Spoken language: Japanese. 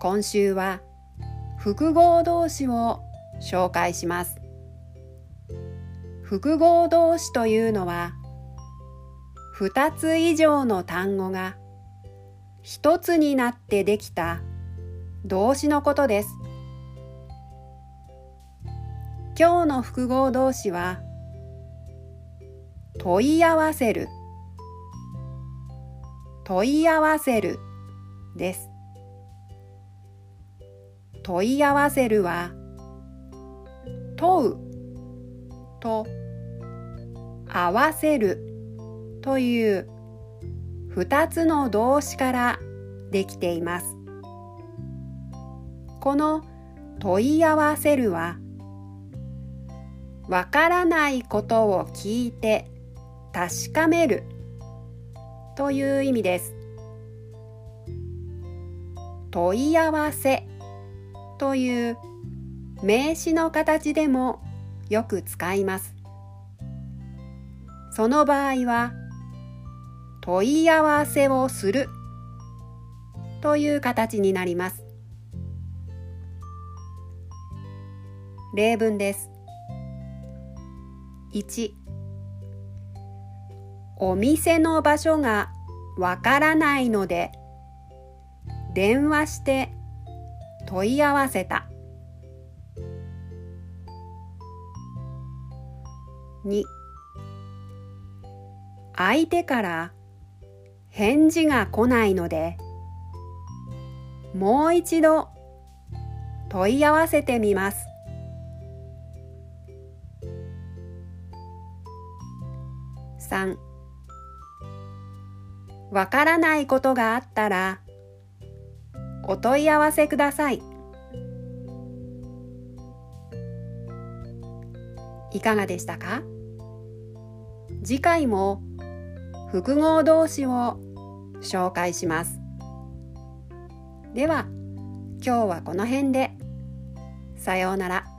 今週は複合動詞を紹介します。複合動詞というのは2つ以上の単語が1つになってできた動詞のことです。今日の複合動詞は問い合わせる。問い合わせるです。問い合わせるは問う。と合わせる。という二つの動詞からできています。この問い合わせるはわからないことを聞いて確かめる。という意味です。問い合わせ。という名詞の形でもよく使います。その場合は問い合わせをするという形になります。例文です。1お店の場所がわからないので電話して問い合わせた。2相手から返事が来ないのでもう一度問い合わせてみます。3わからないことがあったらお問い合わせください。いかがでしたか？次回も複合動詞を紹介します。では今日はこの辺で。さようなら。